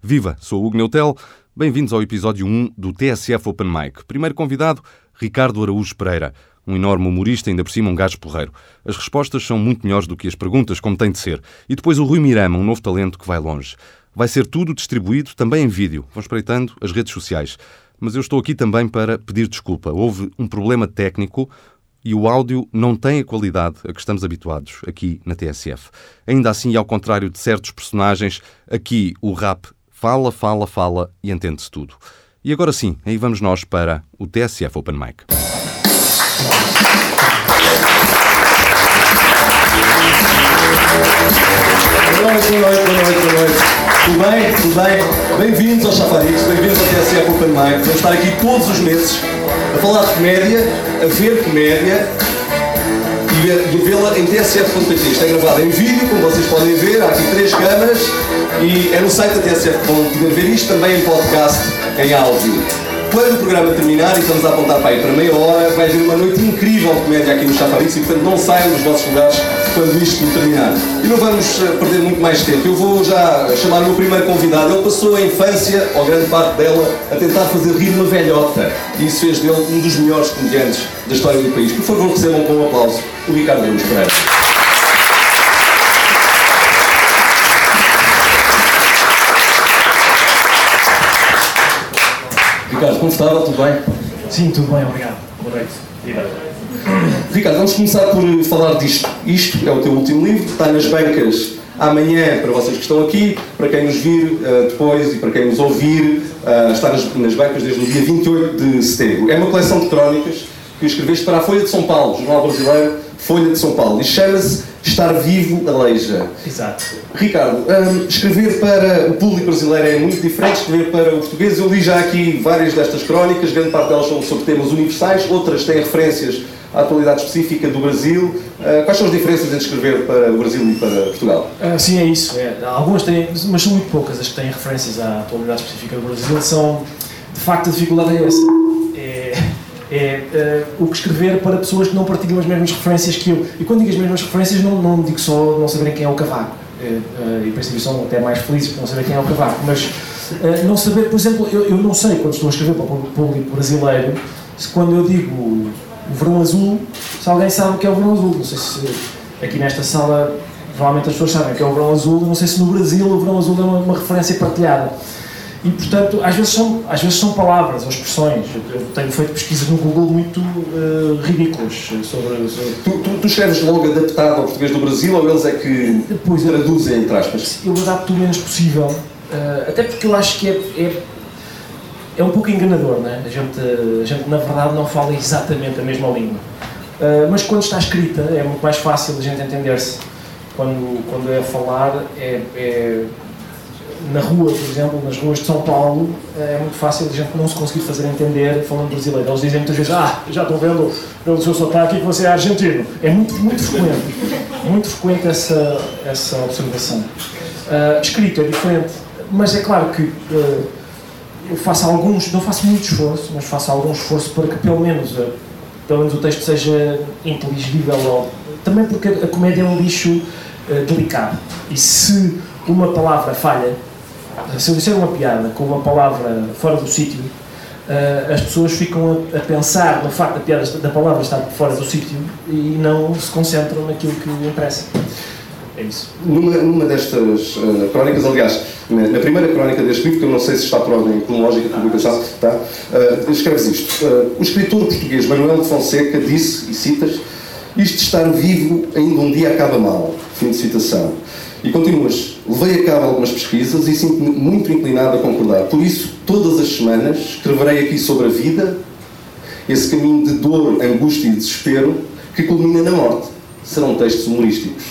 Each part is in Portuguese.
Viva, sou o Hugo Neutel. Bem-vindos ao episódio 1 do TSF Open Mic. Primeiro convidado, Ricardo Araújo Pereira, um enorme humorista, ainda por cima um gajo porreiro. As respostas são muito melhores do que as perguntas, como tem de ser. E depois o Rui Mirama, um novo talento que vai longe. Vai ser tudo distribuído também em vídeo. Vão espreitando as redes sociais. Mas eu estou aqui também para pedir desculpa. Houve um problema técnico e o áudio não tem a qualidade a que estamos habituados aqui na TSF. Ainda assim, e ao contrário de certos personagens, aqui o rap Fala, fala, fala e entende-se tudo. E agora sim, aí vamos nós para o TSF Open Mic. Boa noite, boa noite, boa noite, boa noite. Tudo bem? Tudo bem? Bem-vindos ao Chafarix, bem-vindos ao TSF Open Mic. Vamos estar aqui todos os meses a falar de comédia, a ver comédia e vê-la em tsf.pt. É gravado em vídeo, como vocês podem ver, há aqui três câmaras e é no site da TSF poder ver isto, também em podcast, em áudio. Quando o programa terminar, e estamos a apontar para aí para meia hora, vai haver uma noite incrível de comédia aqui no Chafarix e portanto não saiam dos vossos lugares quando isto terminar. E não vamos eh, perder muito mais tempo. Eu vou já chamar o meu primeiro convidado. Ele passou a infância, ou grande parte dela, a tentar fazer rir uma velhota. E isso fez dele um dos melhores comediantes da história do país. Por favor, recebam com um aplauso o Ricardo Lemos Pereira. Ricardo, confortável? Tudo bem? Sim, tudo bem, obrigado. Boa noite. Ricardo, vamos começar por falar disto. Isto é o teu último livro, está nas bancas amanhã para vocês que estão aqui, para quem nos vir uh, depois e para quem nos ouvir, uh, está nas, nas, bancas desde o dia 28 de setembro. É uma coleção de crónicas que escreveste para a Folha de São Paulo, Jornal Brasileiro, Folha de São Paulo, e chama-se Estar Vivo Aleija. Exato. Ricardo, um, escrever para o público brasileiro é muito diferente de escrever para o português. Eu li já aqui várias destas crónicas, grande parte delas são sobre temas universais, outras têm referências à atualidade específica do Brasil. Uh, quais são as diferenças entre escrever para o Brasil e para Portugal? Uh, sim, é isso. É. Algumas têm, mas são muito poucas as que têm referências à atualidade específica do Brasil. São, de facto, a dificuldade é essa. É, uh, o que escrever para pessoas que não partilham as mesmas referências que eu. E quando digo as mesmas referências, não, não digo só não saberem quem é o Cavaco. E princípio são até mais felizes por não saber quem é o Cavaco. Mas uh, não saber, por exemplo, eu, eu não sei quando estou a escrever para o público brasileiro, se quando eu digo o verão azul, se alguém sabe o que é o verão azul. Não sei se aqui nesta sala provavelmente as pessoas sabem o que é o verão azul, não sei se no Brasil o verão azul é uma, uma referência partilhada. E, portanto, às vezes são, às vezes são palavras ou expressões. Eu tenho feito pesquisas no Google muito uh, ridículas sobre. sobre... Tu, tu, tu, escreves logo adaptado ao português do Brasil ou eles é que Depois, traduzem, entre aspas? Eu adapto o menos possível, uh, até porque eu acho que é, é, é, um pouco enganador, né? a, gente, a gente, na verdade, não fala exatamente a mesma língua. Uh, mas quando está escrita, é muito mais fácil a gente entender-se. Quando, quando é a falar, é, é na rua, por exemplo, nas ruas de São Paulo, é muito fácil a gente não se conseguir fazer entender falando brasileiro. Eles dizem muitas vezes, ah, já estou vendo pelo seu sotaque que você é argentino. É muito, muito frequente, muito frequente essa, essa observação. Uh, escrito é diferente, mas é claro que uh, eu faço alguns, não faço muito esforço, mas faço algum esforço para que pelo menos, uh, pelo menos o texto seja inteligível. Também porque a comédia é um lixo delicado. E se uma palavra falha, se eu disser uma piada com uma palavra fora do sítio, uh, as pessoas ficam a, a, pensar no facto da, piada, da palavra estar fora do sítio e não se concentram naquilo que interessa. É isso. Numa, numa destas uh, crónicas, aliás, na, na, primeira crónica deste livro, que eu não sei se está por ordem cronológica publicação, tá? Uh, escreves isto. Uh, o escritor português Manuel de Fonseca disse, e citas, isto de estar vivo ainda um dia acaba mal. Fim de citação. E continuas, levei a cabo algumas pesquisas e sinto-me muito inclinado a concordar. Por isso, todas as semanas, escreverei aqui sobre a vida, esse caminho de dor, angústia e desespero que culmina na morte. Serão textos humorísticos.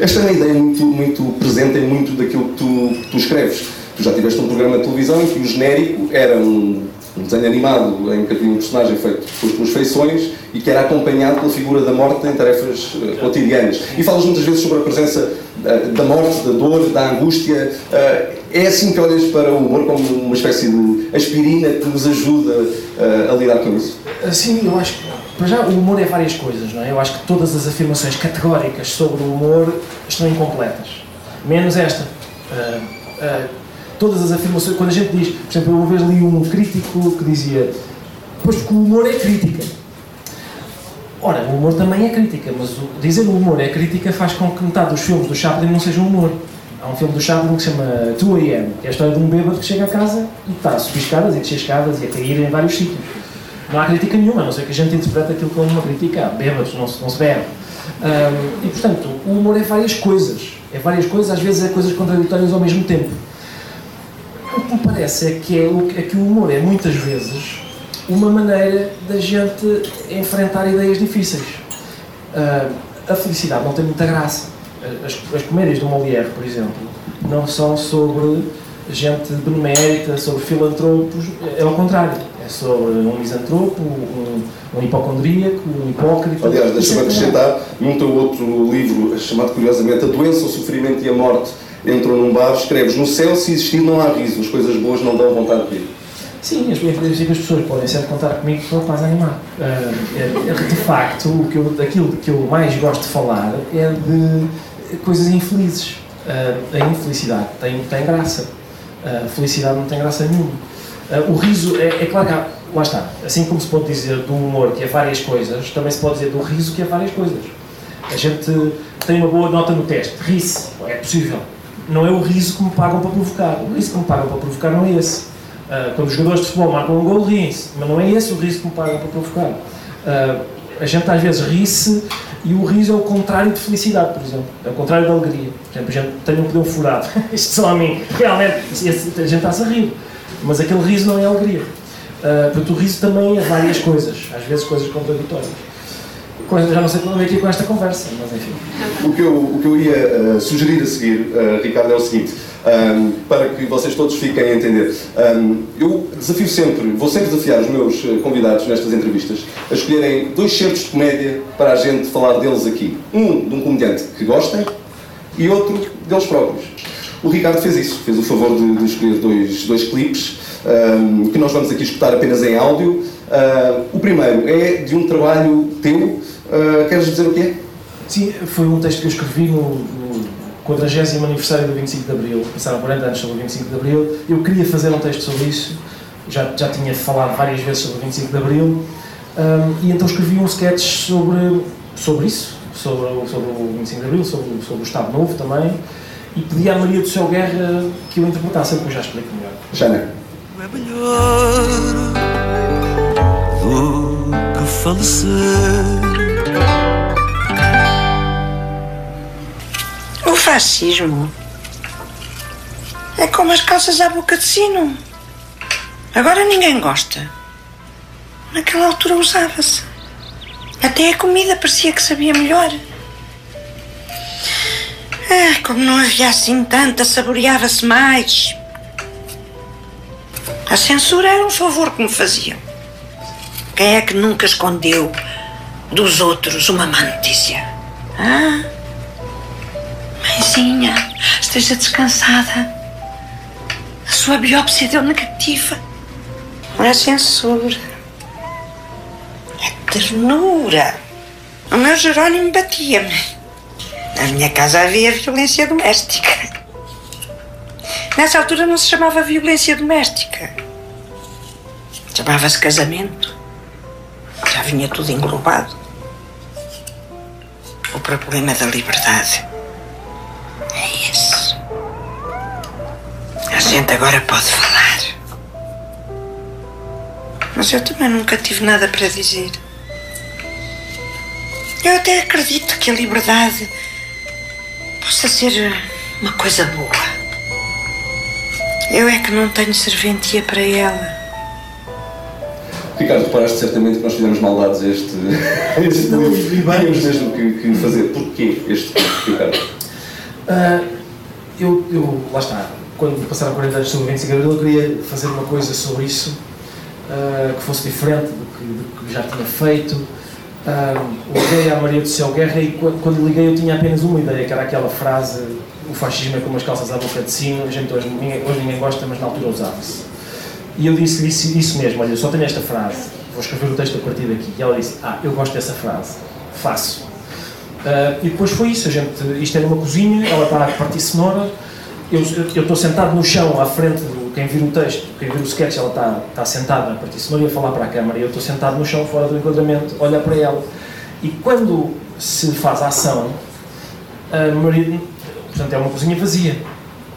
Esta é uma ideia muito, muito presente em muito daquilo que tu, que tu escreves. Tu já tiveste um programa de televisão em que o genérico era um um desenho animado em que havia um personagem feito pelas tuas feições e que era acompanhado pela figura da morte em tarefas uh, cotidianas. E falas muitas vezes sobre a presença uh, da morte, da dor, da angústia. Uh, é assim que olhas para o humor como uma espécie de aspirina que nos ajuda a lidar com isso? Sim, eu acho que para já o humor é várias coisas, não é? Eu acho que todas as afirmações categóricas sobre o humor estão incompletas. Menos esta. Todas as afirmações, quando a gente diz, por exemplo, eu uma vez li um crítico que dizia, pois porque o humor é crítica. Ora, o humor também é crítica, mas o, dizer o humor é crítica faz com que metade dos filmes do Chaplin não sejam humor. Há um filme do Chaplin que se chama 2AM, que é a história de um bêbado que chega a casa e está a subir escadas e descer escadas e a cair em vários sítios. Não há crítica nenhuma, a não ser que a gente interprete aquilo como uma crítica. Bêbados, não se, não se bebe. Um, e, portanto, o humor é várias coisas. É várias coisas, às vezes é coisas contraditórias ao mesmo tempo. O parece é que, é, é que o humor é, muitas vezes, uma maneira da gente enfrentar ideias difíceis. Uh, a felicidade não tem muita graça. As, as comédias do Molière, por exemplo, não são sobre gente benemérita, sobre filantropos, é ao contrário. É sobre um misantropo, um, um hipocondríaco, um hipócrita. Aliás, deixa-me acrescentar, num teu outro livro, chamado curiosamente A Doença, o Sofrimento e a Morte, entrou num bar, escreves: No céu, se existir, não há riso, as coisas boas não dão vontade de rir. Sim, as, as, as pessoas podem sempre contar comigo para quase animar. Uh, de facto, o que eu, aquilo que eu mais gosto de falar é de coisas infelizes. Uh, a infelicidade tem, tem graça. A felicidade não tem graça nenhuma. O riso, é, é claro que há, lá está, assim como se pode dizer do humor que é várias coisas, também se pode dizer do riso que é várias coisas. A gente tem uma boa nota no teste, ri-se, é possível. Não é o riso que me pagam para provocar. O riso que me pagam para provocar não é esse. Uh, quando os jogadores de futebol marcam um gol, riem-se, mas não é esse o riso que me pagam para provocar. Uh, a gente às vezes ri-se e o riso é o contrário de felicidade, por exemplo. É o contrário da alegria. Por exemplo, a gente tem um pneu furado. Isto só a mim. Realmente, a gente está-se a rir. Mas aquele riso não é alegria. Uh, portanto, o riso também é várias coisas, às vezes coisas contraditórias. Já não sei como é aqui com esta conversa, mas enfim. O que eu, o que eu ia uh, sugerir a seguir, uh, Ricardo, é o seguinte, um, para que vocês todos fiquem a entender. Um, eu desafio sempre, vou sempre desafiar os meus convidados nestas entrevistas a escolherem dois certos de comédia para a gente falar deles aqui. Um de um comediante que gostem e outro deles próprios. O Ricardo fez isso, fez o favor de, de escolher dois, dois clipes um, que nós vamos aqui escutar apenas em áudio. Uh, o primeiro é de um trabalho teu. Uh, queres dizer o que é? Sim, foi um texto que eu escrevi no, no 40 aniversário do 25 de Abril. Passaram 40 anos sobre o 25 de Abril. Eu queria fazer um texto sobre isso. Já, já tinha falado várias vezes sobre o 25 de Abril. Um, e então escrevi um sketch sobre, sobre isso, sobre, sobre o 25 de Abril, sobre, sobre o Estado Novo também e pedi à Maria do Céu Guerra que eu interpretasse, depois já explico melhor. Jana. É melhor do que falecer. Fascismo é como as calças à boca de sino. Agora ninguém gosta. Naquela altura usava-se. Até a comida parecia que sabia melhor. Ah, como não havia assim tanta, saboreava-se mais. A censura era um favor que me faziam. Quem é que nunca escondeu dos outros uma má notícia? Ah? Mãezinha, esteja descansada. A sua biópsia deu negativa. Não é censura. É ternura. O meu Jerónimo batia-me. Na minha casa havia violência doméstica. Nessa altura não se chamava violência doméstica. Chamava-se casamento. Já vinha tudo englobado. O problema da liberdade é esse. A gente agora pode falar. Mas eu também nunca tive nada para dizer. Eu até acredito que a liberdade possa ser uma coisa boa. Eu é que não tenho serventia para ela. Ricardo, reparaste certamente que nós fizemos maldades a este, este não, livro. Tínhamos mesmo que, que, fazer. Porquê este Ricardo? Uh, eu, eu, lá está, quando passaram 40 anos sobre o 25 de Abril, eu queria fazer uma coisa sobre isso uh, que fosse diferente do que, do que já tinha feito liguei à Maria do Céu Guerra e quando liguei eu tinha apenas uma ideia, que era aquela frase o fascismo é como as calças à boca de sino, a gente hoje, hoje ninguém gosta, mas na altura usava-se. E eu disse isso, isso mesmo, olha, eu só tenho esta frase, vou escrever o texto a partir daqui. E ela disse, ah, eu gosto dessa frase, faço. Uh, e depois foi isso, a gente, isto era uma cozinha, ela está a partir cenoura, eu estou sentado no chão à frente do quem vira o texto, quem vira o sketch, ela está, está sentada, a partir se não ia falar para a câmara, e eu estou sentado no chão fora do enquadramento, olhar para ela. E quando se faz a ação, a Maria, portanto é uma cozinha vazia.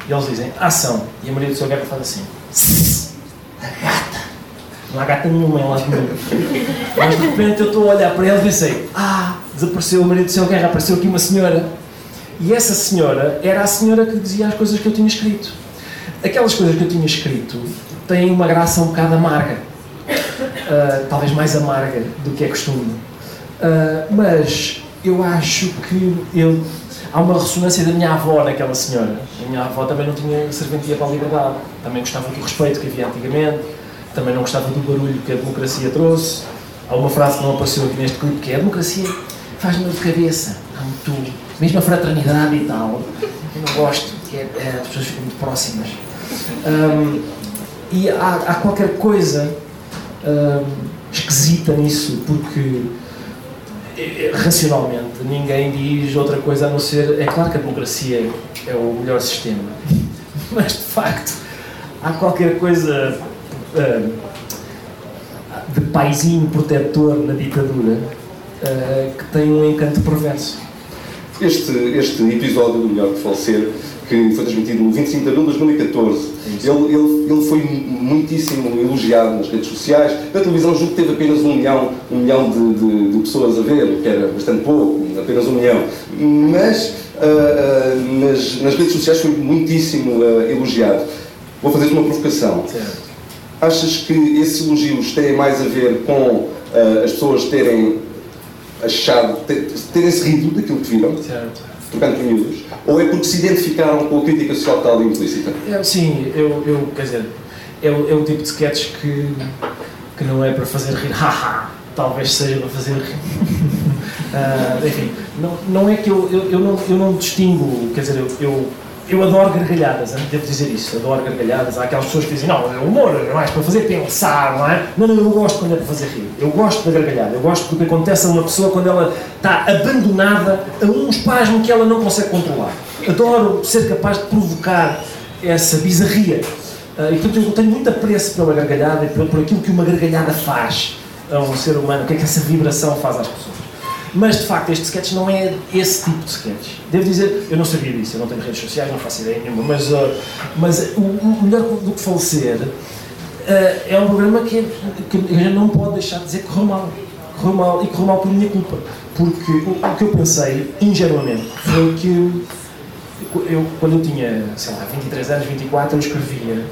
E eles dizem, ação. E a Maria do Seu Guerra faz assim. A gata. Não há gata nenhuma em lado nenhum. Mas de repente eu estou a olhar para ela e pensei, ah, desapareceu o marido do Seu Guerra, apareceu aqui uma senhora. E essa senhora era a senhora que dizia as coisas que eu tinha escrito. Aquelas coisas que eu tinha escrito têm uma graça um bocado amarga. Uh, talvez mais amarga do que é costume. Uh, mas eu acho que eu, há uma ressonância da minha avó naquela senhora. A minha avó também não tinha serventia para a liberdade, também gostava do respeito que havia antigamente, também não gostava do barulho que a democracia trouxe. Há uma frase que não apareceu aqui neste clipe que é a democracia faz-me de cabeça, há muito, mesmo a fraternidade e tal. Eu não gosto, que é, é, as pessoas ficam muito próximas. Um, e há, há, qualquer coisa um, esquisita nisso, porque eh, racionalmente ninguém diz outra coisa a não ser. É claro que a democracia é o melhor sistema, mas de facto há qualquer coisa um, de paizinho protetor na ditadura uh, que tem um encanto perverso. Este, este episódio do Melhor que Falecer, que foi transmitido no 25 de abril de 2014, ele, ele, ele foi muitíssimo elogiado nas redes sociais. Na televisão, julgo que teve apenas um milhão, um milhão de, de, de pessoas a ver, o que era bastante pouco, apenas um milhão. Mas uh, uh, nas, nas redes sociais foi muitíssimo elogiado. Vou fazer-te uma provocação. Certo. Achas que esses elogios têm mais a ver com as pessoas terem achado, terem-se rido daquilo que viram, certo. trocando por miúdos, ou é porque se identificaram com a crítica social que está ali implícita? É, sim, eu, eu, quer dizer, é, o, é o tipo de sketch que, que não é para fazer rir, haha, talvez seja para fazer rir. uh, enfim, não, não é que eu, eu, eu, não, eu não distingo, quer dizer, eu, eu eu adoro gargalhadas, devo dizer isso, adoro gargalhadas. Há aquelas pessoas que dizem, não, é humor é mais para fazer pensar, não é? Não, não, eu gosto quando é para fazer rir. Eu gosto da gargalhada, eu gosto do que acontece a uma pessoa quando ela está abandonada a um espasmo que ela não consegue controlar. Adoro ser capaz de provocar essa bizarria. Uh, e portanto eu tenho muito apreço pela gargalhada e por aquilo que uma gargalhada faz a um ser humano, o que é que essa vibração faz às pessoas. Mas de facto este sketch não é esse tipo de sketch. Devo dizer, eu não sabia disso, eu não tenho redes sociais, não faço ideia nenhuma, mas, uh, mas o, o, melhor do que falecer uh, é um programa que, que a gente não pode deixar de dizer que correu mal. Correu mal e correu mal por minha culpa. Porque o, o que eu pensei, ingenuamente, foi que eu, quando eu tinha, sei lá, 23 anos, 24, eu escrevia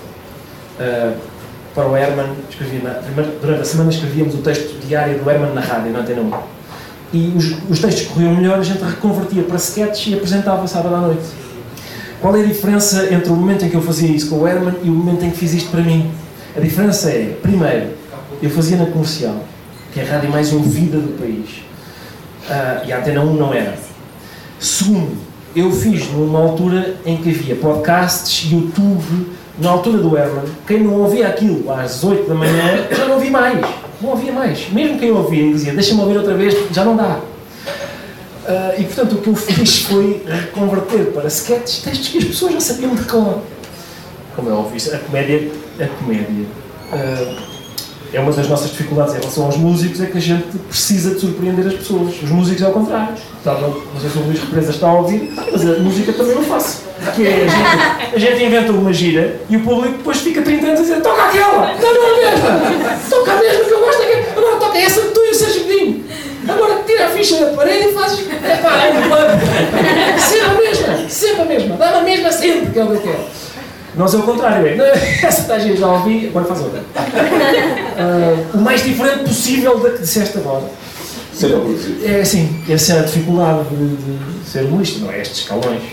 uh, para o Herman, escrevia na, durante a semana escrevíamos o texto diário do Herman na rádio, na Antena 1 e os, os textos corriam melhor, a gente reconvertia para sketches e apresentava sábado à noite. Qual é a diferença entre o momento em que eu fazia isso com o Herman e o momento em que fiz isto para mim? A diferença é, primeiro, eu fazia na comercial, que é a rádio mais ouvida do país, uh, e a Antena 1 não era. Segundo, eu fiz numa altura em que havia podcasts, YouTube, na altura do Herman, quem não ouvia aquilo às 8 da manhã já não ouvia mais não ouvia mais. Mesmo quem ouvia dizia, deixa-me ouvir outra vez, já não dá. Uh, e portanto o que eu fiz foi converter para sketches textos que as pessoas já sabiam de cor. Como é óbvio, a comédia, a comédia uh, é uma das nossas dificuldades em relação aos músicos, é que a gente precisa de surpreender as pessoas. Os músicos é o contrário. Tá, não, sei se o Luís Represa está a ouvir, mas a música também não faço. Que é, a, gente, a gente inventa uma gira e o público depois fica 30 anos a dizer toca aquela! Não, não é mesmo! Toca a mesma que eu gosto daquela! Agora toca essa tu e o Sérgio Godinho! Agora tira a ficha da parede e fazes. É pá, é um plano! Sempre a mesma! Sempre a mesma! Dá-me a mesma sempre que é o que eu quero! Nós é o contrário, é. Essa taxa já ouvi, agora faz outra. Uh, o mais diferente possível da que disseste agora. Ser. É assim, essa é a dificuldade de, de ser humorista, não é? Estes escalões.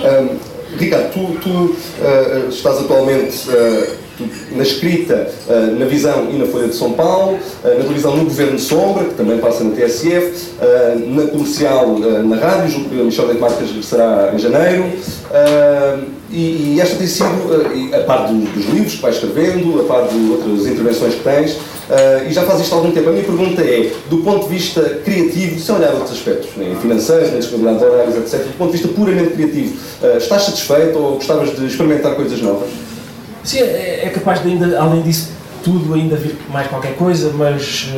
um, Ricardo, tu, tu uh, estás atualmente. Uh, na escrita, na visão e na Folha de São Paulo, na televisão no Governo de Sombra, que também passa na TSF, na comercial, na rádio, julgo que a Michel de Marcas regressará em janeiro. E, e, esta tem sido, a par dos, dos livros que vais escrevendo, a par de outras intervenções que tens, Uh, e já faz isto há algum tempo. A minha pergunta é, do ponto de vista criativo, sem olhar outros aspectos, nem financeiros, nem disponibilidade de horários, etc., do ponto de vista puramente criativo, uh, estás satisfeito ou gostavas de experimentar coisas novas? Sim, é, é capaz de ainda, além disso tudo, ainda vir mais qualquer coisa, mas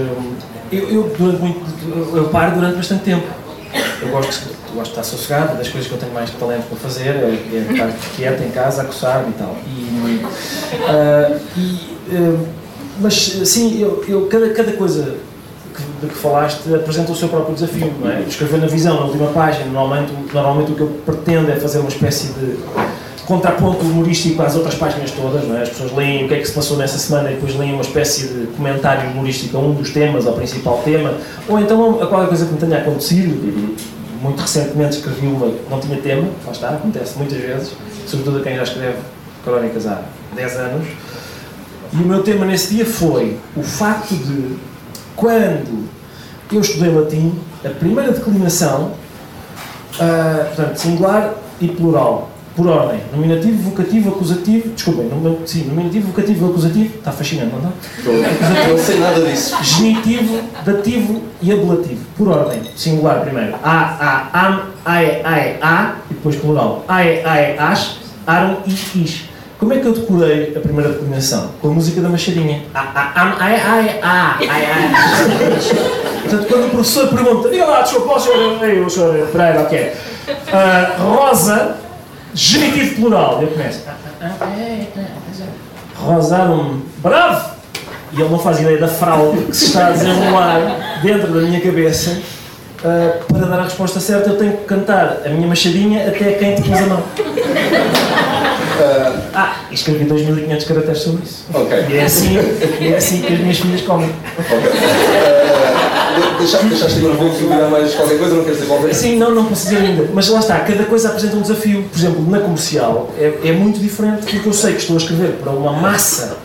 eu, eu, durante muito, eu paro durante bastante tempo. Eu gosto, gosto de estar sossegado, das coisas que eu tenho mais talento para fazer é, é estar quieto em casa, a coçar e tal. E, uh, e, uh, mas sim, eu, eu, cada, cada coisa que, de que falaste apresenta o seu próprio desafio, não é? Escrever na visão, na última página, normalmente, normalmente o que eu pretendo é fazer uma espécie de contraponto humorístico às outras páginas todas, não é? As pessoas leem o que é que se passou nessa semana e depois leem uma espécie de comentário humorístico a um dos temas, ao principal tema, ou então a qualquer coisa que me tenha acontecido. Muito recentemente escrevi uma que não tinha tema, lá está, acontece muitas vezes, sobretudo a quem já escreve crónicas há 10 anos. E o meu tema nesse dia foi o facto de, quando eu estudei latim, a primeira declinação, uh, portanto, singular e plural, por ordem. Nominativo, vocativo, acusativo. Desculpem, sim, nominativo, vocativo, acusativo. Está fascinante, não está? Não sei nada disso. Genitivo, dativo e ablativo. Por ordem. Singular primeiro. A, a, am, ae, ae, a. E depois plural. Ae, ae, as, aram e is. Como é que eu decorei a primeira declinação? Com a música da Machadinha. A, a, am, ae, ae, a, ae, ae. Portanto, quando o professor pergunta, diga lá, desculpa, o senhor, eu, o senhor Pereira, ok. Uh, Rosa genitivo plural. Eu começo. Rosaram-me. Bravo! E ele não faz ideia da fraude que se está a desenrolar dentro da minha cabeça. Uh, para dar a resposta certa, eu tenho que cantar a minha machadinha até quem te pôs a mão. Uh, ah, escrevi 2500 caracteres sobre isso. Okay. E é assim, é assim que as minhas filhas comem. Okay. Uh, Deixaste, deixaste agora vou subir mais qualquer coisa, não queres qualquer Sim, não, não dizer ainda. Mas lá está, cada coisa apresenta um desafio. Por exemplo, na comercial é, é muito diferente porque eu sei que estou a escrever para uma massa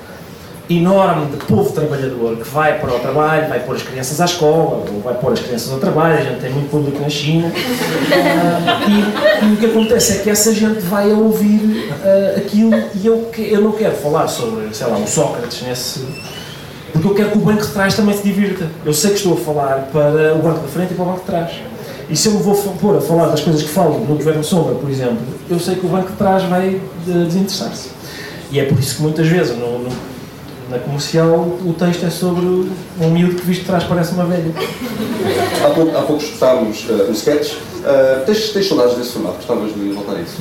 enorme de povo trabalhador que vai para o trabalho, vai pôr as crianças à escola, ou vai pôr as crianças ao trabalho, a gente tem muito público na China. Uh, e, e, o que acontece é que essa gente vai a ouvir uh, aquilo e eu, eu não quero falar sobre, sei lá, o Sócrates nesse porque eu quero que o banco de trás também se divirta. Eu sei que estou a falar para o banco da frente e para o banco de trás. E se eu me vou pôr a falar das coisas que falo no Governo Sombra, por exemplo, eu sei que o banco de trás vai desinteressar-se. E é por isso que muitas vezes no, no, na comercial o texto é sobre um miúdo que visto de trás parece uma velha. Há pouco, há pouco escutámos uh, um sketch. Uh, tens, tens saudades desse formato? Gostavas de voltar a isso?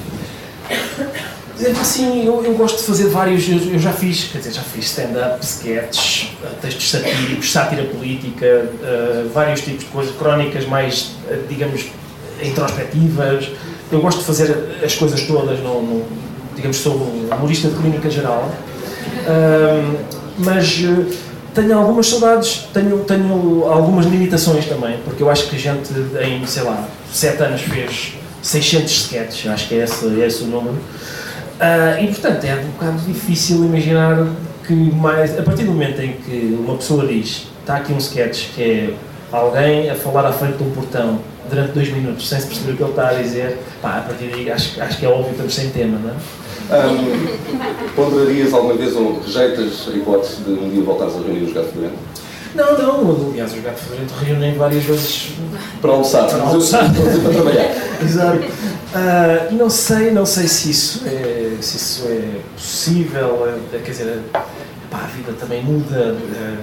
Sim, eu, eu gosto de fazer vários. Eu, eu já fiz, quer dizer, já fiz stand-up, sketches, eh, textos satíricos, sátira política, uh, vários tipos de coisas, crónicas mais, uh, digamos, introspectivas. Eu gosto de fazer as coisas todas, no digamos, sou um humorista de clínica geral. Uh, mas tenho algumas saudades, tenho, tenho algumas limitações também, porque eu acho que a gente em, sei lá, 7 anos fez 600 sketches, acho que é esse, é esse o número. Uh, e portanto é um bocado difícil imaginar que mais. A partir do momento em que uma pessoa diz está aqui um sketch que é alguém a falar à frente de um portão durante dois minutos sem se perceber o que ele está a dizer, pá, a partir daí acho, acho que é óbvio que estamos sem tema, não é? Um, ponderarias alguma vez ou rejeitas a hipótese de um dia voltares a reunir os gatos de não, não, aliás, os gatos fedorento reúnem várias vezes para almoçar, para, almoçar. para trabalhar. Exato. Uh, não sei, não sei se isso é, se isso é possível, é, quer dizer, pá, a vida também muda, uh,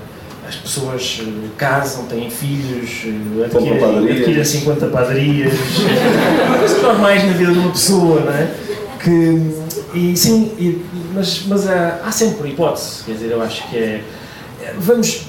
as pessoas casam, têm filhos, adquirem, adquirem 50 padarias, coisas normais na vida de uma pessoa, não é? Que, e sim, e, mas, mas há, há sempre hipótese, quer dizer, eu acho que é. Vamos,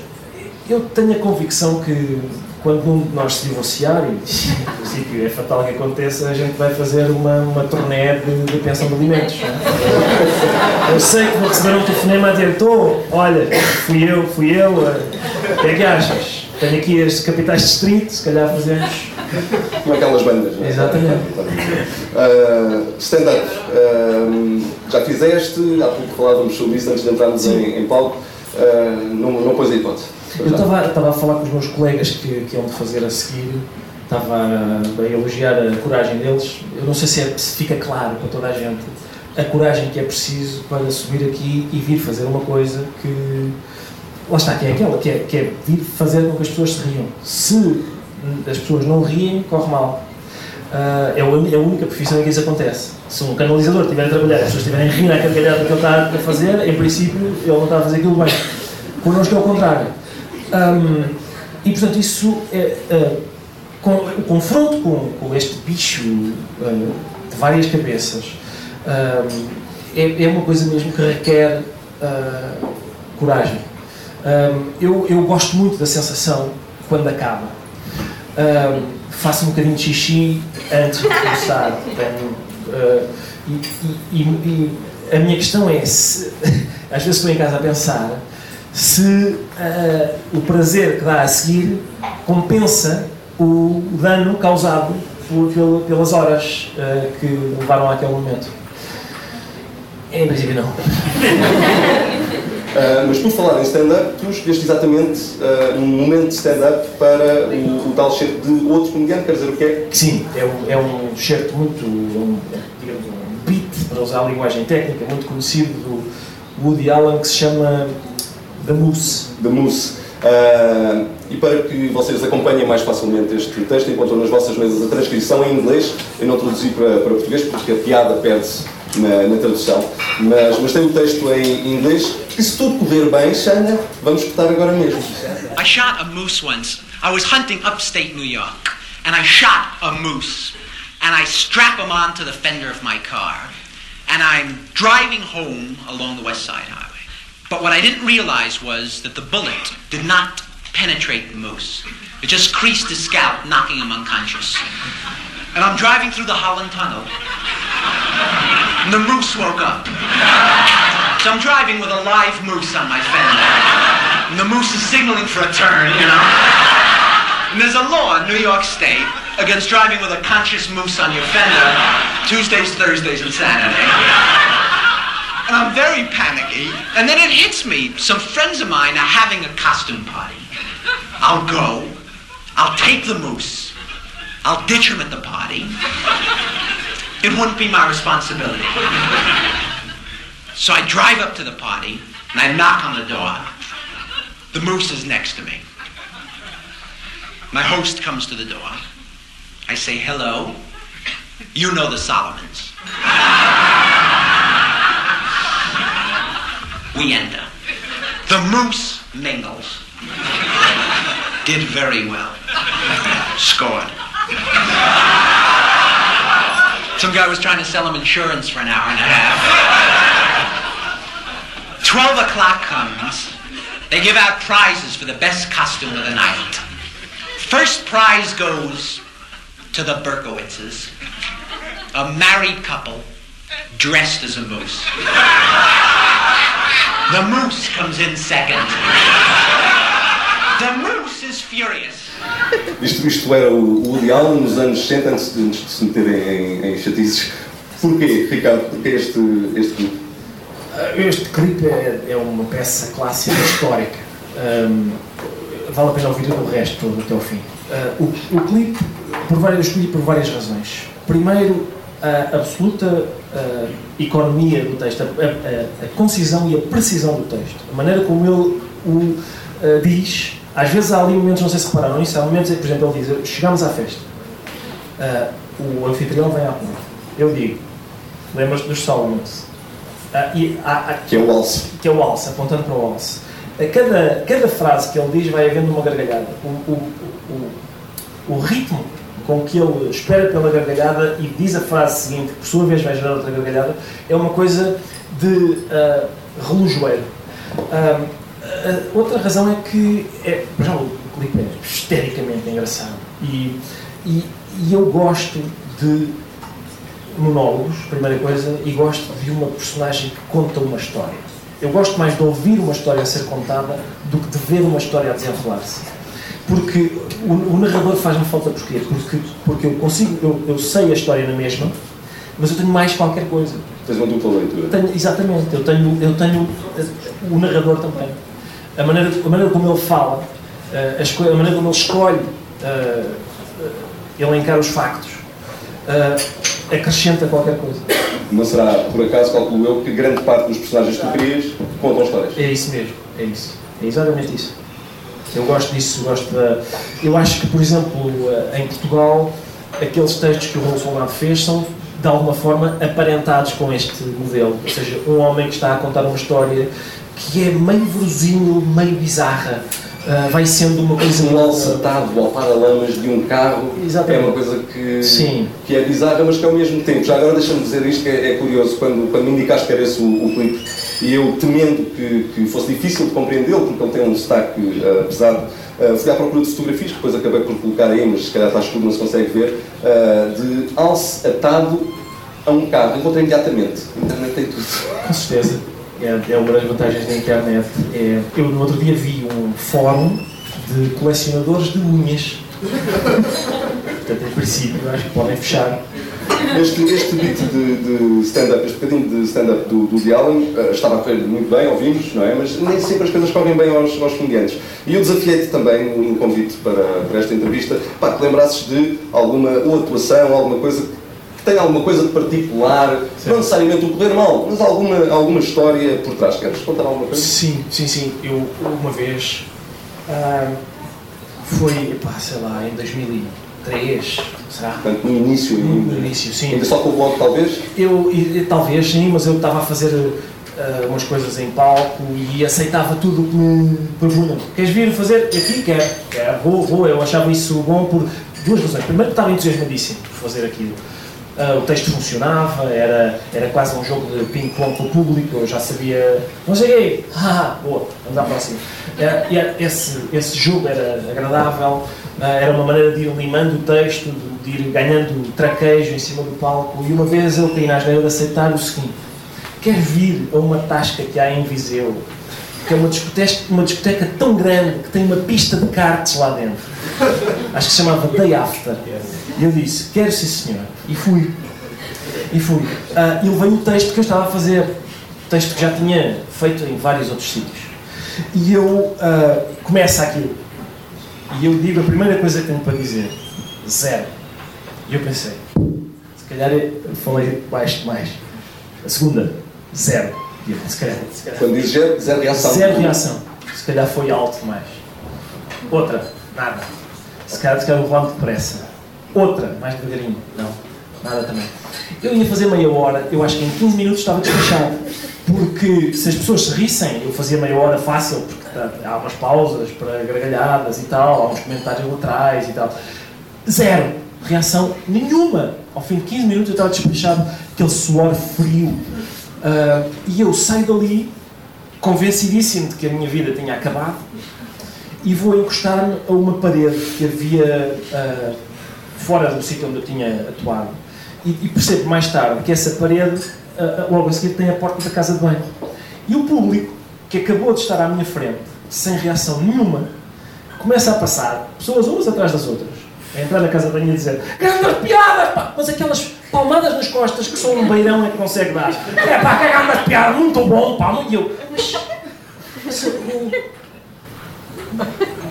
eu tenho a convicção que quando um de nós se divorciar, e em princípio é fatal que aconteça, a gente vai fazer uma, uma turnê de, de pensão de alimentos. É? Eu sei que vou receber um telefonema a dizer: estou, olha, fui eu, fui eu, o que é que achas? Tenho aqui as capitais de distrito, se calhar fazemos. Como aquelas bandas, não é? Exatamente. Uh, Stand-up, uh, já fizeste, há pouco falávamos sobre isso antes de entrarmos em, em palco, uh, não, não pôs a hipótese. Eu estava a falar com os meus colegas que, que iam de fazer a seguir, estava a, a, elogiar a coragem deles. Eu não sei se, é, se fica claro para toda a gente a coragem que é preciso para subir aqui e vir fazer uma coisa que lá está, que é aquela, que é, que é vir fazer com que as pessoas se riam. Se as pessoas não riem, corre mal. Uh, é, a, única profissão em que isso acontece. Se um canalizador estiver a trabalhar e as pessoas estiverem a rir à gargalhada que ele está a fazer, em princípio ele não está a fazer aquilo bem. Connosco é o contrário. Um, e portanto isso é, uh, com, o confronto com, com este bicho uh, de várias cabeças um, é, é, uma coisa mesmo que requer coragem. Um, eu, eu gosto muito da sensação quando acaba. Um, faço um bocadinho de xixi antes de começar. Tenho, uh, e, e, e, a minha questão é, se, às vezes estou em casa a pensar, se uh, o prazer que dá a seguir compensa o dano causado por, pelas horas uh, que levaram àquele momento. Em princípio, não. Uh, mas por falar em stand-up, tu escolheste exatamente uh, um momento de stand-up para o, o tal certo de outro comediante, quer dizer o que é? Sim, é um, é um certo muito, um, digamos, um beat, para usar a linguagem técnica, muito conhecido do Woody Allen, que se chama The Moose. The Moose. Uh, e para que vocês acompanhem mais facilmente este texto, encontram nas vossas mesas a transcrição em inglês. Eu não traduzi para, para português porque a piada perde-se na, na, tradução. Mas, mas tem o texto em inglês. E se tudo correr bem, Xana, vamos escutar agora mesmo. I shot a moose once. I was hunting upstate New York. And I shot a moose. And I strap him onto the fender of my car. And I'm driving home along the West Side Highway. But what I didn't realize was that the bullet did not penetrate the moose. It just creased his scalp, knocking him unconscious. And I'm driving through the Holland Tunnel. And the moose woke up. So I'm driving with a live moose on my fender. And the moose is signaling for a turn, you know. And there's a law in New York State against driving with a conscious moose on your fender Tuesdays, Thursdays, and Saturday. And I'm very panicky. And then it hits me. Some friends of mine are having a costume party. I'll go. I'll take the moose. I'll ditch him at the party. It wouldn't be my responsibility. So I drive up to the party and I knock on the door. The moose is next to me. My host comes to the door. I say, hello. You know the Solomons. We enter. The moose mingles. Did very well. Scored. Some guy was trying to sell him insurance for an hour and a half. Twelve o'clock comes. They give out prizes for the best costume of the night. First prize goes to the Berkowitzes, a married couple dressed as a moose. The moose comes in second. The moose is furious. Isto, isto era o Woody Allen nos anos 60, antes de, antes de se meterem em, em chatices. Porquê, Ricardo? Porquê este, este clipe? Ah, este clipe é, é uma peça clássica histórica. Um, vale a pena ouvir o resto todo até ao fim. Uh, o, o clipe, por várias, eu escolhi por várias razões. Primeiro, a absoluta uh, economia do texto, a, a, a, concisão e a precisão do texto. A maneira como ele o uh, diz às vezes há ali momentos, não sei se repararam isso, há momentos em que, por exemplo, ele diz: Chegamos à festa, uh, o anfitrião vem à porta. Eu digo: Lembras-te dos Solomons? Uh, e há, há, que é o alce. Que é o alce, apontando para o alce. A cada, cada frase que ele diz vai havendo uma gargalhada. O, o, o, o ritmo com que ele espera pela gargalhada e diz a frase seguinte, que por sua vez vai gerar outra gargalhada, é uma coisa de uh, relojoeiro. Uh, Uh, outra razão é que é, já o clipe é histericamente engraçado e, e, e, eu gosto de monólogos, primeira coisa, e gosto de uma personagem que conta uma história. Eu gosto mais de ouvir uma história a ser contada do que de ver uma história a desenrolar-se. Porque o, o narrador faz-me falta porquê? Porque, porque eu consigo, eu, eu sei a história na mesma, mas eu tenho mais qualquer coisa. Tens uma dupla leitura. Tenho, exatamente, eu tenho, eu tenho o narrador também a maneira, a maneira como ele fala, uh, a, a, maneira como ele escolhe uh, elencar os factos, uh, acrescenta qualquer coisa. Não será, por acaso, calculo eu, que grande parte dos personagens que tu crias contam histórias? É isso mesmo, é isso. É exatamente isso. Eu gosto disso, gosto da. Eu acho que, por exemplo, eh, em Portugal, aqueles textos que o Raul Soldado fez são, de alguma forma, aparentados com este modelo. Ou seja, um homem que está a contar uma história que é meio verossímil, meio bizarra. Uh, vai sendo uma coisa. Um alçatado ao paralamas de um carro Exatamente. é uma coisa que, Sim. que é bizarra, mas que ao mesmo tempo. Já agora deixa-me dizer isto que é, é curioso, quando, quando me indicaste que era esse o, o clipe, eu temendo que, que fosse difícil de compreendê-lo, porque ele tem um destaque uh, pesado, uh, fui à procura de fotografias, que depois acabei por colocar aí, mas se calhar está escuro, não se consegue ver, uh, de alce atado a um carro. Encontrei imediatamente. A internet tem tudo. Com certeza. É, é uma das vantagens da internet. É, eu no outro dia vi um fórum de colecionadores de unhas. Portanto, em princípio, acho que podem fechar. Este, este beat de, de stand-up, este bocadinho de stand-up do, do Woody uh, estava a correr muito bem, ouvimos, não é? Mas nem sempre as coisas correm bem aos, aos comediantes. E eu desafiei-te também no convite para, para esta entrevista, pá, que lembrasses de alguma ou atuação, alguma coisa que tenha alguma coisa de particular, Sim. não necessariamente o correr mal, mas alguma, alguma história por trás. Queres contar alguma coisa? Sim, sim, sim. Eu, uma vez, ah, foi, epá, sei lá, em 2003, será? Portanto, no início, No ainda, início, sim. ainda só com o blog, talvez? Eu, e- talvez sim, mas eu estava a fazer ah, umas coisas em palco e aceitava tudo o que me perguntam. Queres vir fazer aqui? Quero, quero, vou, vou. Eu achava isso bom por duas razões. Primeiro, estava entusiasmadíssimo por fazer aquilo. Ah, o texto funcionava, era, era quase um jogo de ping-pong com o público, eu já sabia. Não cheguei! Ah, boa, vamos à próxima. Era- esse, esse jogo era agradável, era uma maneira de ir limando o texto, de, ir ganhando traquejo em cima do palco. E uma vez eu caí na asneira de aceitar o seguinte: quer vir a uma tasca que há em Viseu, que é uma discoteca, uma discoteca tão grande que tem uma pista de karts lá dentro. Acho que se chamava Day After. E eu disse, quero sim senhor. E fui. E fui. Ah, e levei o texto que eu estava a fazer. Texto que já tinha feito em vários outros sítios. E eu ah, começo aquilo. E eu digo a primeira coisa que tenho para dizer. Zero. E eu pensei, se calhar falei baixo demais. A segunda, zero. E eu, se calhar, se calhar Quando dizes zero, zero reação. Zero reação. Se calhar foi alto demais. Outra, nada. Se calhar, se calhar vou levar depressa. Outra, mais devagarinho. Não, nada também. Eu ia fazer meia hora, eu acho que em 15 minutos estava despachado. Porque se as pessoas se rissem, eu fazia meia hora fácil, porque há umas pausas para gargalhadas e tal, há uns comentários laterais e tal. Zero. Reação nenhuma. Ao fim de 15 minutos eu estava despachado, aquele suor frio. Ah, e eu saio dali convencidíssimo de que a minha vida tinha acabado e vou encostar-me a uma parede que havia ah, fora do sítio onde eu tinha atuado e, e percebo mais tarde que essa parede ah, logo a seguir tem a porta da casa de banho e o público que acabou de estar à minha frente sem reação nenhuma começa a passar pessoas umas atrás das outras a entrar na casa de banho e dizer grandes piadas pá! mas aquelas palmadas nas costas que só um beirão é que consegue dar é pá, que grandes piadas, muito bom pá, e eu mas, mas eu-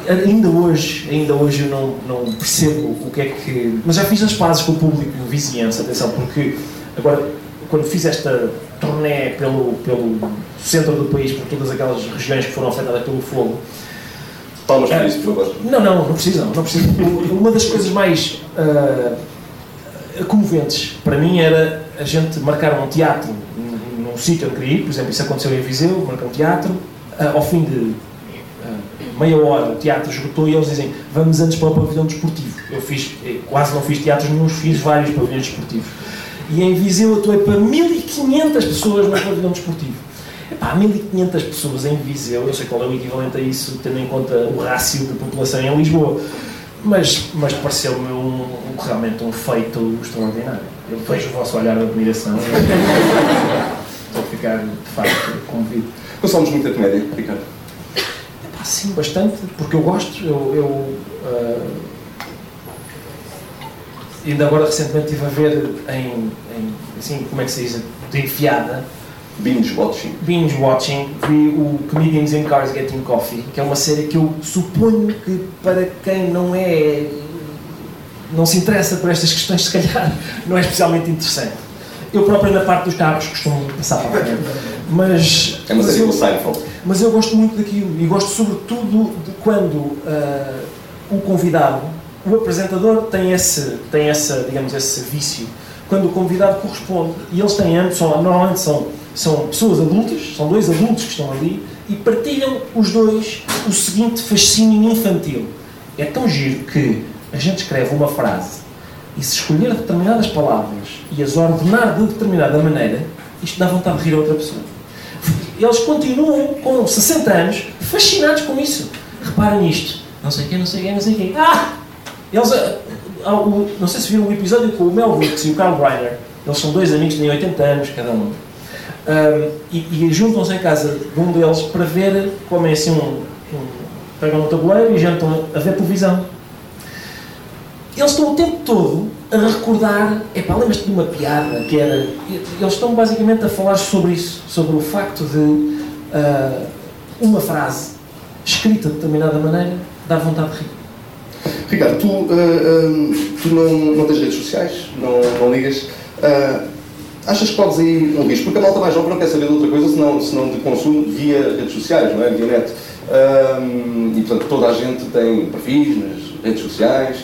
ainda hoje, ainda hoje eu não, não percebo o que é que. Mas já fiz as pazes com o público vizinhança, atenção, porque agora, quando fiz esta turnê pelo, pelo centro do país, por todas aquelas regiões que foram afetadas pelo fogo, Palmas para isso, por favor. não, não, não precisam, não precisam. Uma das coisas mais ah, comoventes para mim era a gente marcar um teatro num, num sítio onde queria ir, por exemplo, isso aconteceu em Viseu, marcar um teatro, ah, ao fim de ah, meia hora o teatro esgotou e eles dizem vamos antes para o pavilhão desportivo. Eu fiz, eh, quase não fiz teatros nenhum, fiz vários pavilhões desportivos. E em Viseu atuei para 1500 pessoas no pavilhão desportivo. Epá, 1500 pessoas em Viseu, eu sei qual é o equivalente a isso, tendo em conta o rácio de população em Lisboa. Mas, mas pareceu-me um, realmente um feito extraordinário. Eu vejo o vosso olhar de admiração estou a ficar, de facto, comovido. Consomos muita comédia, Ricardo. Epá, sim, bastante, porque eu gosto. Eu, eu, ah, ainda agora recentemente estive a ver em, em assim, como é que se diz, de enfiada, Binge watching. binge watching, vi o Comedians in Cars Getting Coffee, que é uma série que eu suponho que para quem não é não se interessa por estas questões, se calhar não é especialmente interessante. Eu próprio na parte dos carros costumo passar para a frente. Mas, É uma série do Seinfeld. mas eu gosto muito daquilo e gosto sobretudo de quando ah, o convidado, o apresentador tem esse, tem essa, digamos, esse vício. Quando o convidado corresponde e eles têm ambos, são, normalmente são, são pessoas adultas, são dois adultos que estão ali e partilham os dois o seguinte fascínio infantil. É tão giro que a gente escreve uma frase e se escolher determinadas palavras e as ordenar de determinada maneira, isto dá vontade de rir a outra pessoa. Eles continuam com 60 anos fascinados com isso. Reparem nisto. Não sei quem, não sei quem, não sei quem. Ah! Eles, ah, ah, não sei se viram o episódio com o Mel Brooks e o Carl Reiner. Eles são dois amigos, têm 80 anos cada um. Ahm, e, e juntam-se em casa de um deles para ver, comem assim um, um pegam um tabuleiro e jantam a ver televisão. Eles estão o tempo todo a recordar, epá, lembras-te de uma piada que era. Eles estão basicamente a falar sobre isso, sobre o facto de ah, uma frase escrita de determinada maneira dar vontade de rir. Ricardo, tu, ah, tu não, não tens redes sociais, não, não ligas. Ah, achas que podes ir um risco? Porque a malta mais jovem não quer saber de outra coisa senão, senão de consumo via redes sociais, não é? Via net. Ah, e portanto toda a gente tem perfis nas redes sociais.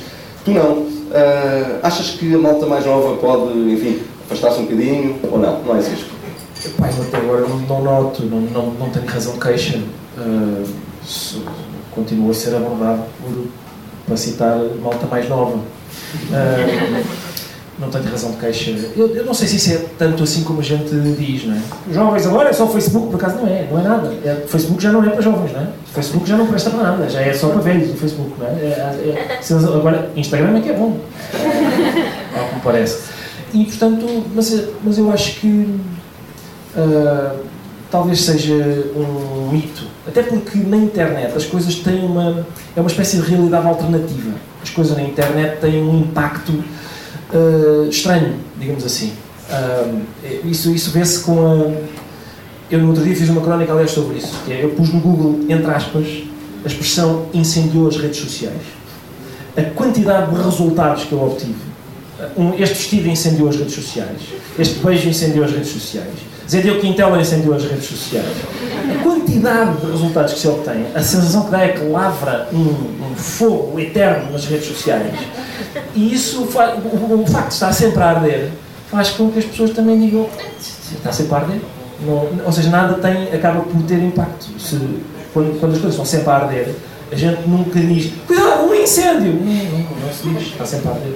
Tu não. Ah, achas que a malta mais nova pode, enfim, afastar-se um bocadinho ou não? Não é esse risco. Pai, até agora não, não noto, não, não, não tenho razão de queixa. Continuo a ser abordado por, para citar malta mais nova. Ah, não tenho razão de queixa. Eu, eu não sei se isso é tanto assim como a gente diz, não é? Os jovens agora é só o Facebook, por acaso não é, não é nada. É, o Facebook já não é para jovens, não é? O Facebook já não presta para nada, já é só para velhos o Facebook, não é? É- é- eles- agora, Instagram é que é bom. Que me parece. E portanto, mas, mas eu acho que ah, talvez seja um mito. Até porque na internet as coisas têm uma. é uma espécie de realidade alternativa. As coisas na internet têm um impacto ah, estranho, digamos assim. Ah, isso isso vê-se com a. Eu no outro dia fiz uma crónica, aliás, sobre isso. Que é, eu pus no Google, entre aspas, a expressão incendiou as redes sociais. A quantidade de resultados que eu obtive um- este vestido incendiou as redes sociais, este beijo incendiou as redes sociais, Zedeu Quintela incendiou as redes sociais. A quantidade de resultados que se obtém, a sensação que dá é que lavra um, um fogo eterno nas redes sociais. E isso, o- o facto de estar sempre a arder, faz com que as pessoas também digam: está sempre a arder. Não- ou seja, nada tem, acaba por ter impacto. Se, quando, quando as coisas estão sempre a arder, a gente nunca diz: cuidado, um incêndio! Não, não, não se diz, está sempre a arder.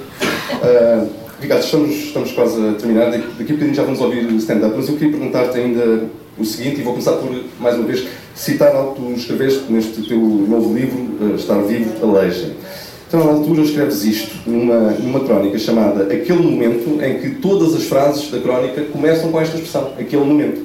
Uh, Ricardo, estamos, estamos quase a terminar. Daqui a bocadinho já vamos ouvir o stand-up, mas eu queria perguntar-te ainda o seguinte, e vou começar por, mais uma vez, citar algo que tu escreveste neste teu novo livro, uh, Estar Vivo, a Leixa. Então, na altura, escreves isto numa, numa crónica chamada Aquele Momento, em que todas as frases da crónica começam com esta expressão, aquele momento.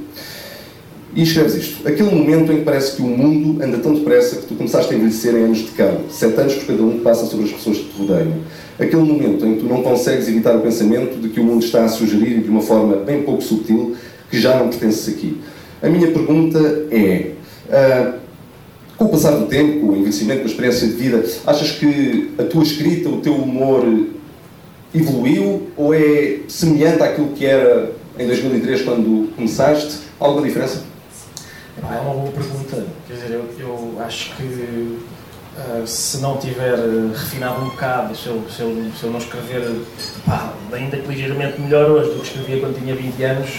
E escreves isto. Aquele momento em que parece que o mundo anda tão depressa que tu começaste a envelhecer em anos de cão. Sete anos por cada um que passa sobre as pessoas que te rodeiam. Aquele momento em que tu não consegues evitar o pensamento de que o mundo está a sugerir de uma forma bem pouco sutil que já não pertences aqui. A minha pergunta é... ah, com o passar do tempo, com o envelhecimento, com a experiência de vida, achas que a tua escrita, o teu humor evoluiu ou é semelhante àquilo que era em 2003 quando começaste? Alguma diferença? É uma boa pergunta. Quer dizer, eu, eu acho que ah, se não tiver refinado um bocado, se eu, se eu, se eu não escrever pá, ainda que ligeiramente melhor hoje do que escrevia quando tinha 20 anos,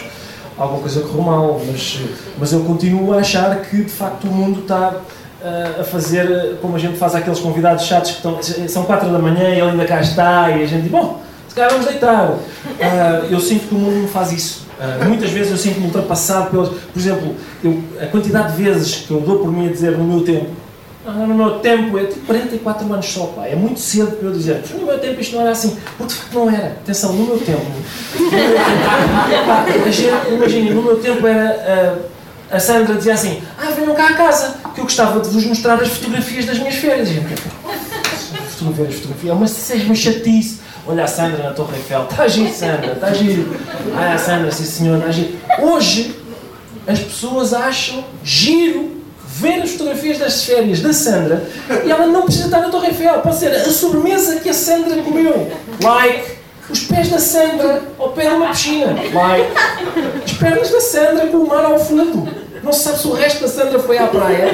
alguma coisa correu mal. Mas, mas eu continuo a achar que de facto o mundo está ah, a fazer como a gente faz aqueles convidados chatos que estão, são 4 da manhã e ele ainda cá está e a gente diz, bom, se calhar vamos deitar. Ah, eu sinto que o mundo faz isso. Ah, muitas vezes eu sinto-me ultrapassado pelas. Por exemplo, eu, a quantidade de vezes que eu dou por mim a dizer no meu tempo. "Ah, no meu tempo, eu tenho 44 anos só, pá. É muito cedo para eu dizer, "Mas no meu tempo isto não era assim. Porque de facto não era. Atenção, no meu tempo. Tempo pá, a gente, imaginem, no meu tempo era. ah, a Sandra dizia assim: Ah, venham cá a casa, que eu gostava de vos mostrar as fotografias das minhas férias. Gente, fotografias, fotografia, mas seja uma chatice. Olha a Sandra na Torre Eiffel, está giro, Sandra, está giro. Ah, a Sandra, sim senhor, está giro. Hoje, as pessoas acham giro ver as fotografias das férias da Sandra e ela não precisa estar na Torre Eiffel, pode ser a sobremesa que a Sandra comeu. Like, Os pés da Sandra ao pé de uma piscina. Vai. As pernas da Sandra com o mar ao fundo. Não se sabe se o resto da Sandra foi à praia.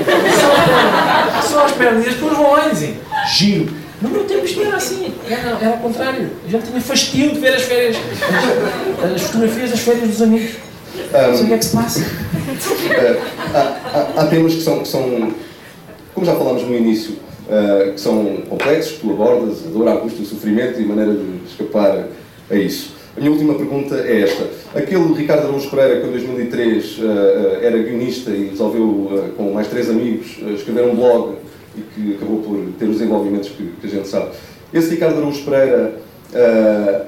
Só as pernas. E as pessoas vão lá e dizem: Giro. No meu tempo isto era assim. Era, era ao contrário. A gente tinha fastio de ver as férias. As, as fotografias das férias dos amigos. Não sei o que é que se passa. Uh, há, há- temas que são, que são, como já falámos no início, uh, que são complexos, tu abordas, a dor, a angústia, o sofrimento e a maneira de escapar a isso. A minha última pergunta é esta. Aquele Ricardo Araújo Pereira que em 2003 uh, era guionista e resolveu, com mais três amigos, escrever um blog e que acabou por ter os envolvimentos que, que a gente sabe. Esse Ricardo Araújo Pereira, uh,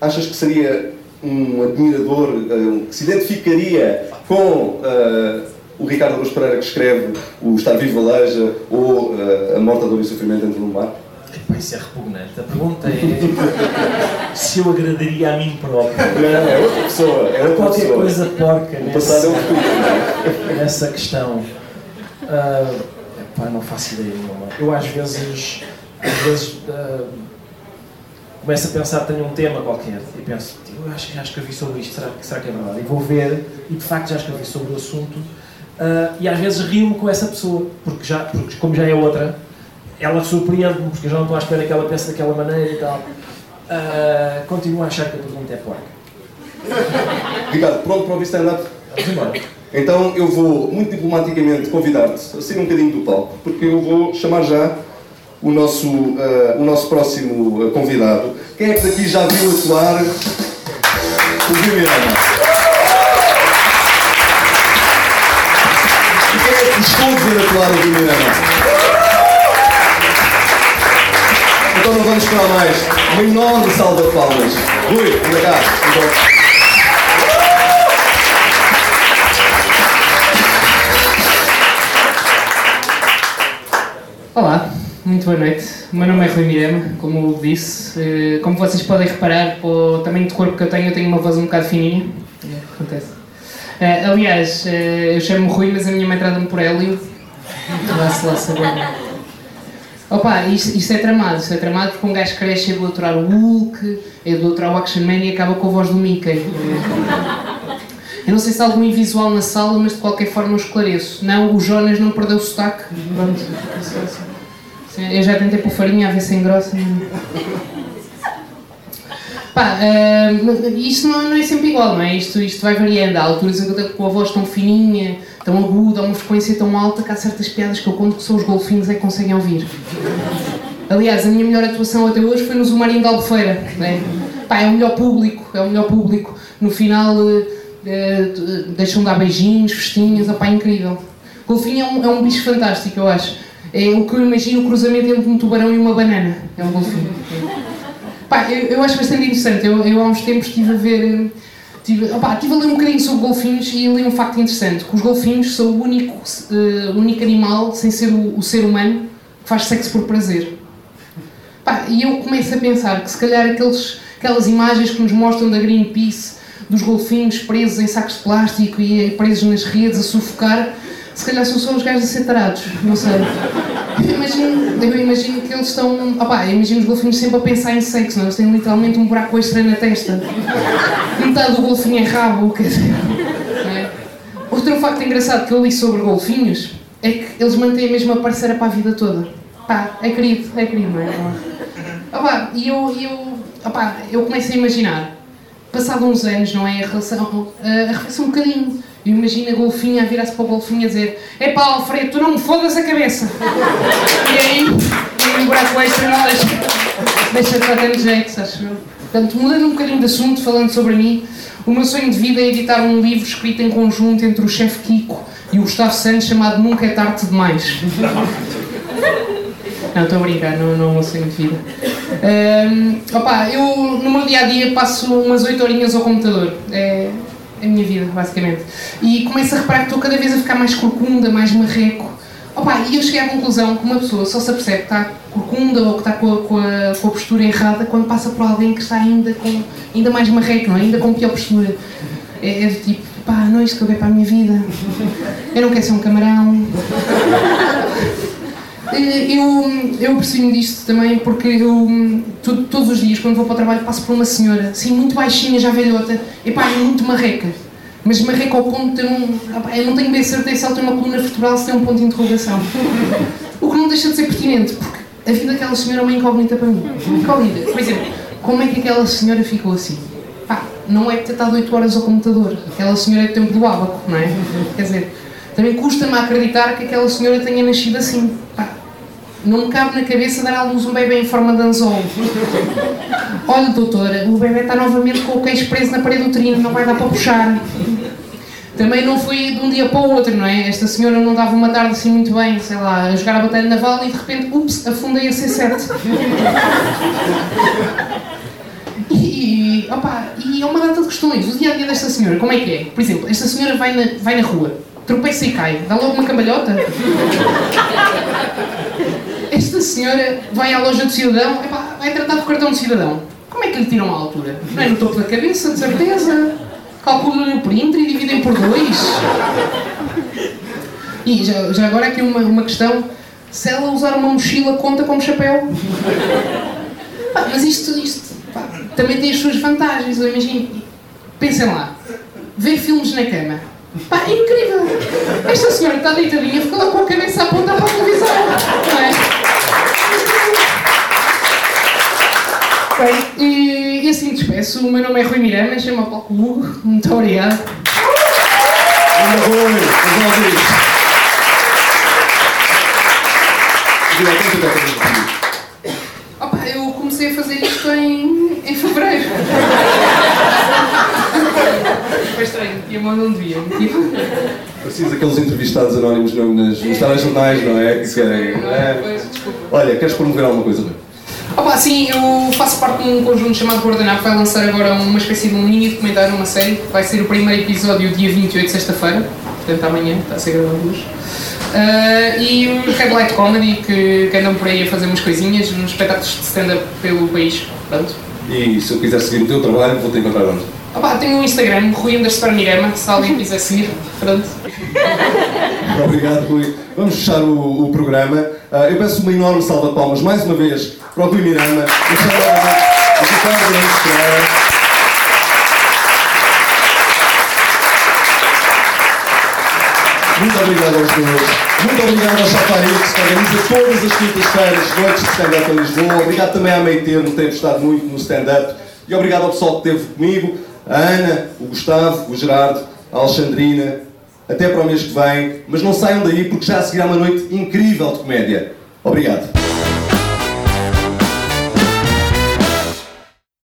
achas que seria um admirador uh, que se identificaria com uh, o Ricardo Araújo Pereira que escreve o Estar Vivo Aleja ou uh, A Morte, a Dor e o Sofrimento Dentro do Mar? Epá, isso é repugnante. A pergunta é se eu agradaria a mim próprio. Não, é outra pessoa. É outra Qualquer pessoa. coisa porca O passado é um nessa, futuro. nessa questão. Ah, epá, não faço ideia nenhuma. Eu às vezes, às vezes ah, começo a pensar, tenho um tema qualquer e penso, eu acho que já escrevi sobre isto, será, que- será que é verdade? E vou ver e de facto já escrevi sobre o assunto ah, e às vezes rio-me com essa pessoa, porque, já, porque como já é outra, ela surpreende-me porque eu já não estou à espera que ela pense daquela maneira e tal. Ah, continuo a achar que a pergunta é porca. Ricardo, pronto para ouvir stand-up? Vamos embora. Então eu vou, muito diplomaticamente, convidar-te a sair um bocadinho do palco, porque eu vou chamar já o nosso, eh, o nosso próximo eh, convidado. Quem é que daqui já viu atuar o Miranda? E quem é que gostou de ver atuar o Miranda? Então não vamos esperar mais. Uma enorme salva de palmas. Rui, anda cá. Olá, muito boa noite. O meu nome é Rui Mirama, como eu disse. Eh, Como vocês podem reparar, pelo tamanho de corpo que eu tenho, eu tenho uma voz um bocado fininha. É, acontece. Eh, aliás, eh, eu chamo-me Rui, mas a minha mãe trata-me por Hélio. Vá-se lá saber. Opa, isto, isto é tramado, isto é tramado porque um gajo cresce a idolatrar o Hulk, a idolatrar o Action Man e acaba com a voz do Mickey. Eu não sei se há algum invisual na sala, mas de qualquer forma eu esclareço. Não, o Jonas não perdeu o sotaque. Pronto. Eu já tentei pôr farinha a ver se engrossa. Pá, mas isto não, não é sempre igual, não é? Isto, isto vai variando. Há alturas com a voz tão fininha, tão aguda, uma frequência tão alta que há certas piadas que eu conto que só os golfinhos é que conseguem ouvir. Aliás, a minha melhor atuação até hoje foi no Zumarim de Albufeira. Né? Pá, é o melhor público, é o melhor público. No final eh, eh, deixam dar beijinhos, festinhas, opá, é incrível. Golfinho é um, é um bicho fantástico, eu acho. É o que eu imagino o cruzamento entre um tubarão e uma banana. É um golfinho. Pá, eu, eu acho bastante interessante. Eu, eu há uns tempos estive a ver. eh, Tive, opá, estive a ler um bocadinho sobre golfinhos e li um facto interessante: que os golfinhos são o único, o único animal, sem ser o, o ser humano, que faz sexo por prazer. Pá, e eu começo a pensar que se calhar aqueles, aquelas imagens que nos mostram da Greenpeace, dos golfinhos presos em sacos de plástico e presos nas redes a sufocar, se calhar são só os gajos a ser tarados, não sei. Eu imagino, eu imagino que eles estão. Opá, eu imagino os golfinhos sempre a pensar em sexo, não? é? eles têm literalmente um buraco extra na testa. Metade do golfinho é rabo, quer dizer. é? Outro facto engraçado que eu li sobre golfinhos é que eles mantêm a mesma parceira para a vida toda. Pá, é querido, é querido, não é? Opá, e eu, eu, opá, eu começo a imaginar, passado uns anos, não é? A relação arrefece um bocadinho. Eu imagino a golfinha a virar-se para o golfinho a dizer: Epá, Alfredo, tu não me fodas a cabeça. e aí, e o buraco extra não deixa, deixa de bater jeito, acho eu. Portanto, mudando um bocadinho de assunto, falando sobre mim, o meu sonho de vida é editar um livro escrito em conjunto entre o chefe Kiko e o Gustavo Santos chamado Nunca é Tarde Demais. Não, estou a brincar, não, não é um sonho de vida. Ahm, opa, eu no meu dia a dia passo umas 8 horinhas ao computador. É, é a minha vida, basicamente. E começo a reparar que estou cada vez a ficar mais corcunda, mais marreco. Opa, e eu cheguei à conclusão que uma pessoa só se apercebe que está corcunda ou que está com a, com, a, com a postura errada quando passa por alguém que está ainda, com, ainda mais marreco, não é? ainda com pior postura. É, é do tipo, pá, não é isto que eu quero para a minha vida. Eu não quero ser um camarão. Eu, eu percebo disto também porque eu to- todos os dias quando vou para o trabalho passo por uma senhora, assim muito baixinha, já velhota, e pá, é muito marreca. Mas marreca ao ponto de ter um. Eu não tenho bem certeza se ela tem uma coluna vertebral, se tem um ponto de interrogação. O que não deixa de ser pertinente, porque a vida daquela senhora é uma incógnita para mim. Incógnita. Por exemplo, como é que aquela senhora ficou assim? Pá, não é ter estado 8 horas ao computador. Aquela senhora é do tempo do ábaco, não é? Quer dizer, também custa-me acreditar que aquela senhora tenha nascido assim. Pá, não me cabe na cabeça dar à luz um bebê em forma de anzol. Olha, doutora, o bebê está novamente com o queixo preso na parede uterina, não vai dar para puxar. Também não foi de um dia para o outro, não é? Esta senhora não dava uma tarde assim muito bem, sei lá, a jogar a batalha naval e de repente, ups, afundei a C7. E, e, opa, e é uma data de questões. O dia a dia desta senhora, como é que é? Por exemplo, esta senhora vai na, vai na rua, tropeça e cai, dá logo uma cambalhota. Esta senhora vai à loja do cidadão, epá, vai tratar do cartão de cidadão. Como é que lhe tiram a altura? Não é no topo da cabeça, de certeza. Calculam-lhe o perímetro e dividem por dois. E já, já agora aqui uma, uma questão. Se ela usar uma mochila, conta como chapéu? Pá, mas isto, isto pá, também tem as suas vantagens, eu imagino. Pensem lá. Ver filmes na cama. Pá, é incrível! Esta senhora está deitadinha fica lá com a cabeça a apontar para a televisão. Não é? Bem, e, e assim despeço. O meu nome é Rui Miranda, chama Paulo Hugo. Muito obrigado. Ana Rui? Opa, eu comecei a fazer isto em, em fevereiro. Foi estranho, tinha mão não devia. Parecias aqueles entrevistados anónimos no- nas, nos telejornais, não é? Que querem. é? Desculpa. Olha, queres promover alguma coisa, Rui? Opa, sim, eu faço parte de um conjunto chamado Guardanapo, vai lançar agora uma espécie de um mini documentário, uma série. Vai ser o primeiro episódio dia 28, sexta-feira, portanto amanhã, está a ser gravado hoje. Ah, e os Red Light Comedy que, que andam por aí a fazer umas coisinhas, uns espetáculos de stand-up pelo país. Pronto. E se eu quiser seguir o teu trabalho, vou-te encontrar onde? Opa, tenho um Instagram, Rui Underscore Mirama, se alguém quiser seguir. Pronto. Obrigado, Rui. Vamos fechar o, o programa. Ah, eu peço uma enorme salva de palmas, mais uma vez, para o Rui Pereira. Muito obrigado aos dois. Muito obrigado ao Chaparix, que organiza todas as quintas-feiras noites de stand-up em Lisboa. Obrigado também à Meio Termo, que tem gostado muito no stand-up. E obrigado ao pessoal que esteve comigo, a Ana, o Gustavo, o Gerardo, a Alexandrina. Até para o mês que vem. Mas não saiam daí porque já a seguir há uma noite incrível de comédia. Obrigado.